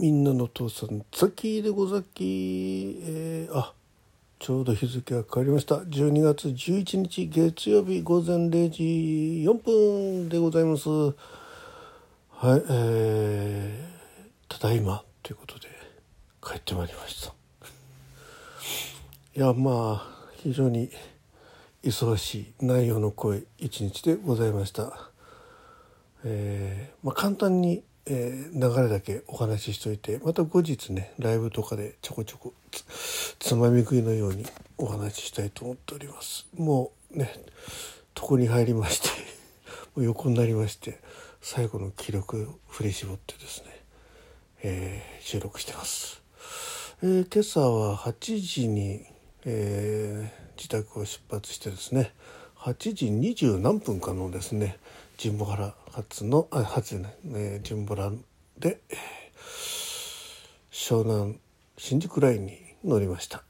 みんなの父さんザキでござき、えー、あちょうど日付が変わりました。12月11日月曜日午前0時4分でございます。はいえー、ただいまということで帰ってまいりました。いやまあ非常に忙しい内容の濃い一日でございました。えー、まあ簡単にえー、流れだけお話ししといてまた後日ねライブとかでちょこちょこつまみ食いのようにお話ししたいと思っております。もうね床に入りまして もう横になりまして最後の記録振り絞ってですね、えー、収録してます、えー、今朝は8時に、え自宅を出発してですね8時20何分かのですね神保原発のあ発ね、えー、神保原で、湘南新宿ラインに乗りました、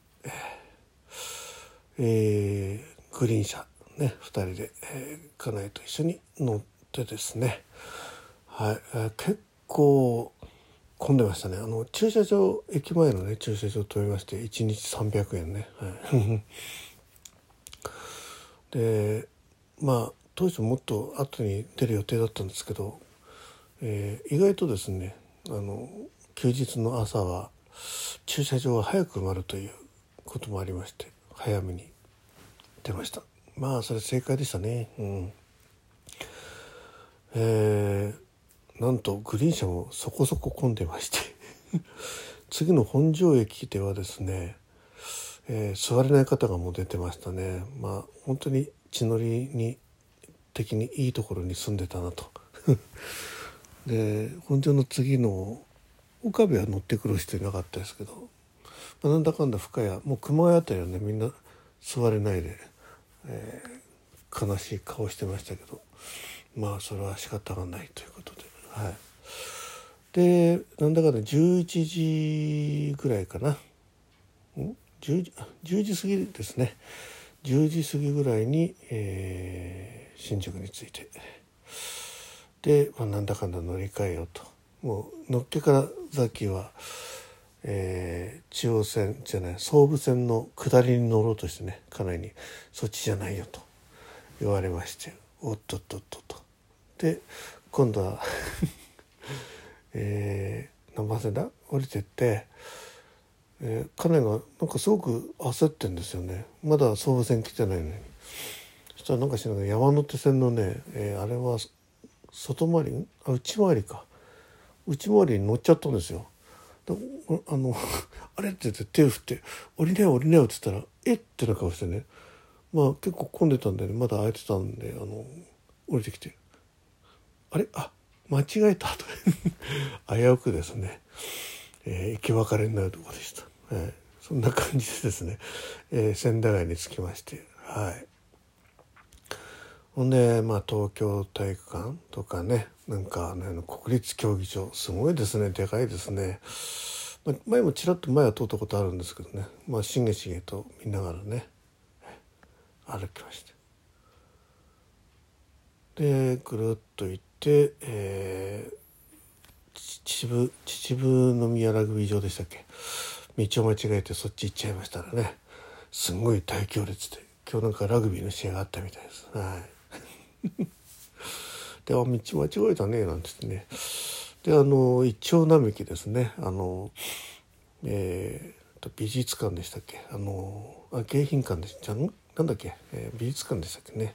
えー、グリーン車ね2人で、えー、家内と一緒に乗ってですね。はい、えー、結構混んでましたね。あの駐車場駅前のね駐車場止めまして1日300円ね、はい、でまあ当初もっと後に出る予定だったんですけど、えー、意外とですねあの休日の朝は駐車場は早く埋まるということもありまして早めに出ました。まあそれ正解でしたね。うん。えー、なんとグリーン車もそこそこ混んでまして 次の本庄駅ではですね、えー、座れない方がもう出てましたね。まあ本当に血のりに的にいいところに住んでたなと。で本庄の次の岡部は乗ってくる人いなかったですけど、まあ、なんだかんだ深谷もう熊谷あたりはねみんな座れないで、えー、悲しい顔してましたけどまあそれは仕方がないということではい。でなんだかんだ11時ぐらいかな。ん？10, 時10時過ぎですね。10時過ぎぐらいに、えー新宿について。で、まあ、なんだかんだ乗り換えようと。もうのっけからザッキーは、えー、中央線じゃない総武線の下りに乗ろうとしてね家内に「そっちじゃないよ」と。言われまして「おっとっとっと」と。で今度は えー、何番線だ？降りてって、えー、家内がなんかすごく焦ってんですよね。まだ総武線来てないのに。したらなんかしながら山手線のね、えー、あれは外回り？あ内回りか。内回りに乗っちゃったんですよ。あの あれって言って手を振って「降りなよ降りなよ」って言ったら「え？っ?」ってな顔してね。まあ結構混んでたんで、ね、まだ空いてたんであの降りてきて「あれ？あ間違えた」と 危うくですね、えー、行き別れになるとこでした、えー、そんな感じでですね、えー、千駄ヶ谷に着きまして。はい。ほんで、まあ、東京体育館とかねなんか、ね、国立競技場すごいですねでかいですね、まあ、前もちらっと前は通ったことあるんですけどね。まあしげしげと見ながらね歩きまして。でぐるっと行って、えー、秩父秩父宮ラグビー場でしたっけ？道を間違えてそっち行っちゃいましたらねすごい大行列で今日なんかラグビーの試合があったみたいです。はい。で「あ道間違えたね」なんて言ってね。であの一丁並木ですね。あのえー、美術館でしたっけ。あのあ迎賓館でした。なんだっけ、えー、美術館でしたっけね。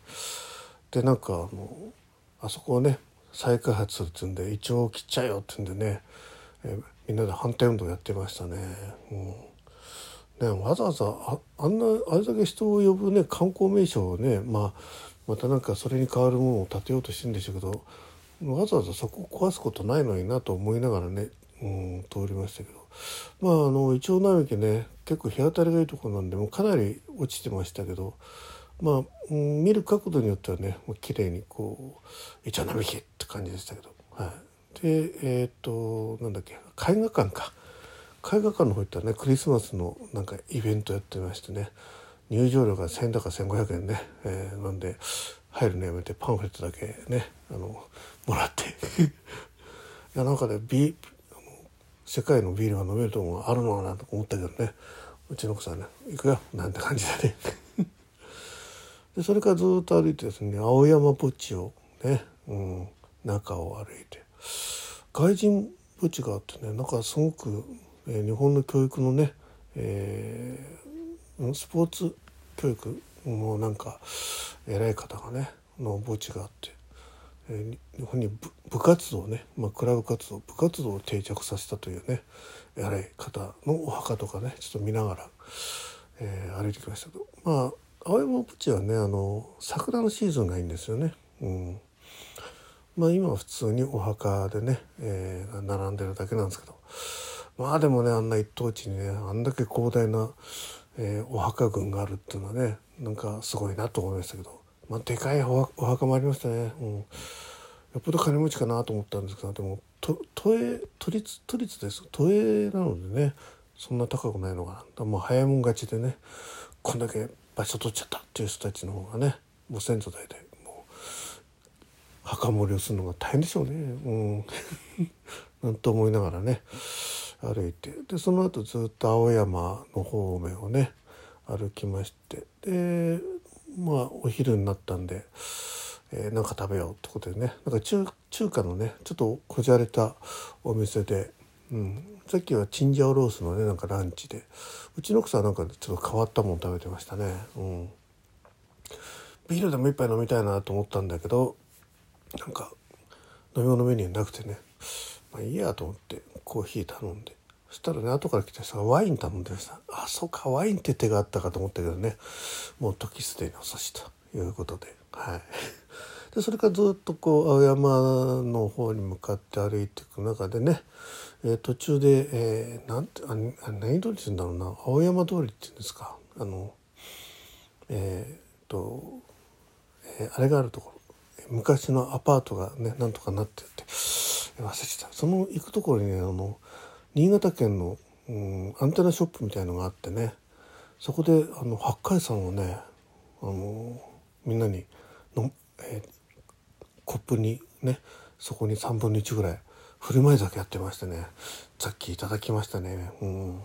でなんかあのあそこをね再開発するっていうんでイチョウを切っちゃえよって言うんでね、えー、みんなで反対運動やってましたね。うん。ね、わざわざああんなあれだけ人を呼ぶね観光名所をね、まあ、またなんかそれに代わるものを建てようとしてるんでしょうけどわざわざそこを壊すことないのになと思いながらね、うん、通りましたけど。まああのイチョウ並木ね結構日当たりがいいところなんでもかなり落ちてましたけどまあ、うん、見る角度によってはねもう綺麗にこうイチョウ並木って感じでしたけど、はい、でえっ、となんだっけ絵画館か。絵画館の方行ったらねクリスマスのなんかイベントやってましてね。入場料が1,000だか1,500円ね、えー、なんで入るのやめてパンフレットだけねあのもらって。いやなんかね美世界のビールが飲めるとこがあるのかなと思ったけどね。うちの奥さんね「行くよ」なんて感じでね。でそれからずっと歩いてですね青山墓地をね、うん、中を歩いて。外人墓地があってねなんかすごく、えー、日本の教育のね、えー、スポーツ教育もなんか偉い方がねの墓地があって、えー、日本に部活動ね、まあ、クラブ活動部活動を定着させたというね偉い方のお墓とかねちょっと見ながら、えー、歩いてきましたけどまあ青山墓地はねあの桜のシーズンがいいんですよね。うん。まあ今は普通にお墓でね、えー、並んでるだけなんですけど。まあでもねあんな一等地にねあんだけ広大な、えー、お墓群があるっていうのはねなんかすごいなと思いましたけど、まあ、でかいお墓もありましたね。うん、よっぽど金持ちかなと思ったんですけどでも都営都立都立です。都営なのでねそんな高くないのかな。もう早いもん勝ちでねこんだけ場所取っちゃったっていう人たちの方がねご先祖代々もう墓守りをするのが大変でしょうね。うん。なんと思いながらね。歩いてでその後ずっと青山の方面をね歩きましてでまあお昼になったんで、えー、なんか食べようってことでねなんか中中華のねちょっとこじゃれたお店で、うん、さっきはチンジャオロースのねなんかランチでうちの奥さんなんかちょっと変わったもん食べてましたね。うん。ビールでも一杯飲みたいなと思ったんだけどなんか飲み物メニューなくてねまあいいやと思ってコーヒー頼んで。そしたらね後から来た人がワイン頼んでましたあそうかワインって手があったかと思ったけどねもう時すでに遅しということではい。でそれからずっとこう青山の方に向かって歩いていく中でねえー、途中で、えー、なんてあ何通りって言うんだろうな青山通りって言うんですかあのえー、と、えー、あれがあるところ。昔のアパートがねなんとかなってて。忘れてた。その行くところにねあの新潟県の、うん、アンテナショップみたいのがあってねそこであの八海山をねあのみんなにの、えー、コップにねそこに3分の1ぐらい振る舞い酒やってましてねさっきいただきましたね。うん。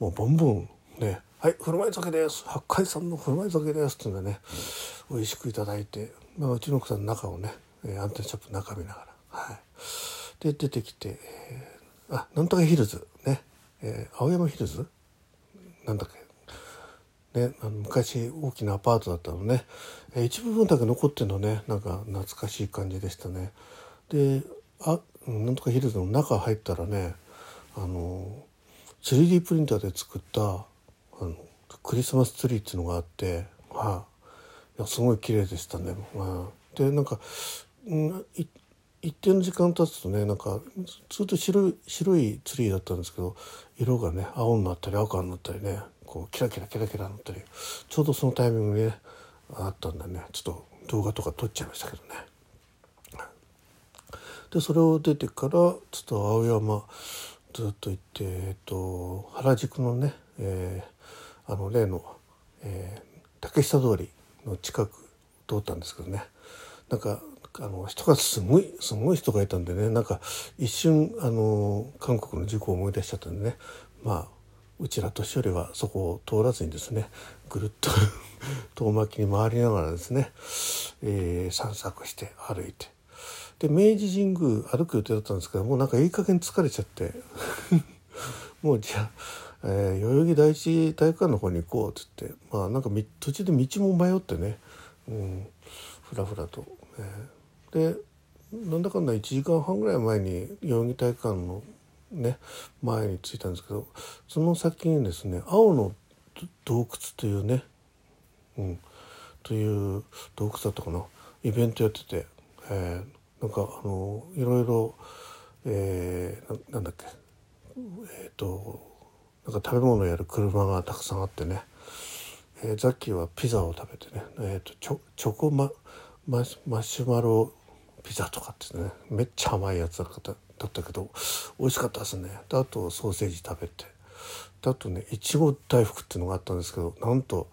もうボンボンねはい振る舞い酒です。八海山の振る舞い酒ですっていうんでね美味しくいただいて、まあ、うちの奥さんの中をねアンテナショップの中見ながらはい。で出てきて、あなんとかヒルズね、えー、青山ヒルズ？なんだっけ？ね、あの昔大きなアパートだったのね、えー、一部分だけ残ってるのね。なんか懐かしい感じでしたね。であなんとかヒルズの中入ったらねあの 3D プリンターで作ったあのクリスマスツリーっていうのがあって、はい、いやすごい綺麗でしたね。はい、でなんか、うん、一定の時間経つとねなんかずっと白い白いツリーだったんですけど色がね青になったり赤になったりねこうキラキラキラキラになったりちょうどそのタイミングにねあったんでねちょっと動画とか撮っちゃいましたけどね。でそれを出てからちょっと青山ずっと行って、えっと、原宿のね、えー、あの例の、えー、竹下通りの近く通ったんですけどねなんかあの人がすごいすごい人がいたんでねなんか一瞬あの韓国の事故を思い出しちゃったんでねまあうちら年寄りはそこを通らずにですねぐるっと 遠巻きに回りながらですね、えー、散策して歩いてで明治神宮歩く予定だったんですけどもうなんかいい加減疲れちゃって もうじゃあ、えー、代々木第一体育館の方に行こうっつってまあなんか途中で道も迷ってね、うん、ふらふらと、えー、でなんだかんだ1時間半ぐらい前に代々木体育館のね前に着いたんですけどその先にですね青の洞窟というね、うん、という洞窟だったかな。イベントやってて、えー、なんかあのいろいろ、えー、ななんだっけえっ、ー、となんか食べ物やる車がたくさんあってね、えー、ザッキーはピザを食べてね、えーと、チョチョコマママシュマロピザとかってねめっちゃ甘いやつだっただったけど美味しかったですね。であとソーセージ食べて。であとねいちご大福っていうのがあったんですけどなんと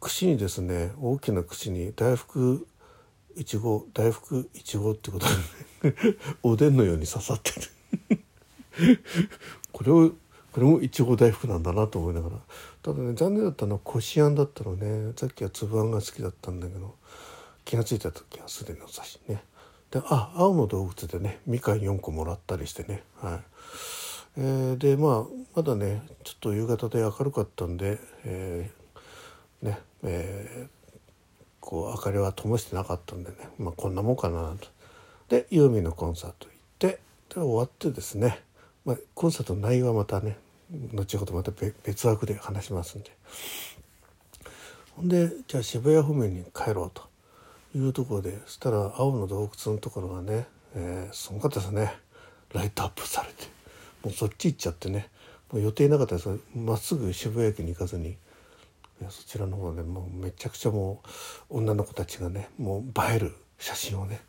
串にですね大きな串に大福いちご大福いちごってことで、ね、おでんのように刺さってる。これをこれもいちご大福なんだなと思いながら。ただね残念だったのはこしあんだったのね。さっきは粒あんが好きだったんだけど気が付いた時はすでにお刺しね。であ青の洞窟でねみかん4個もらったりしてね。はい、えー、でまあまだねちょっと夕方で明るかったんで、えー、ねえー、こう明かりは灯してなかったんでね、まあ、こんなもんかなと。でユーミンのコンサート行ってで終わってですね、まあ、コンサートの内容はまたね後ほどまた別枠で話しますんで。ほんでじゃあ渋谷方面に帰ろうと。いうところでそしたら青の洞窟のところがね、えー、すごかったですね。ライトアップされて。もうそっち行っちゃってね。もう予定なかったですまっすぐ渋谷駅に行かずに。そちらの方でもうめちゃくちゃもう女の子たちがねもう映える写真をね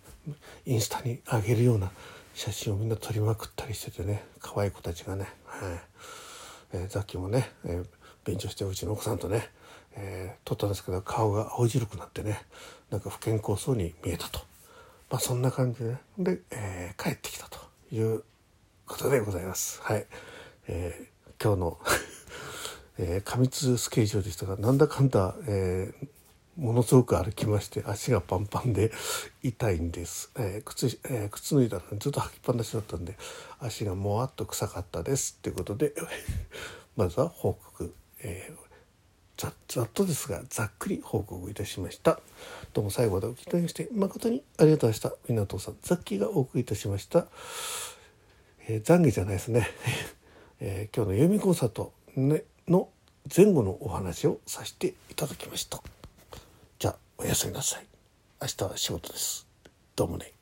インスタに上げるような写真をみんな撮りまくったりしててね可愛い子たちがね、はい。えー、さっきもね、えー、勉強してうちの奥さんとね、えー、撮ったんですけど顔が青白くなってねなんか不健康そうに見えたと、まあ、そんな感じで、ね、で、えー、帰ってきたということでございます。はい。えー、今日の えー、過密スケジュールでしたがなんだかんだ、えー、ものすごく歩きまして足がパンパンで痛いんです、えー、靴えー、靴脱いだらずっと履きっぱなしだったんで足がもわっと臭かったです。っていうことで まずは報告、えーざっとですがざっくり報告いたしました。どうも最後までお聞きいただきまして誠にありがとうございました。港さんザッキーがお送りいたしました、えー、懺悔じゃないですね、えー、今日の読みコンサート、ね、の前後のお話をさせていただきました。じゃあおやすみなさい。明日は仕事です。どうもね。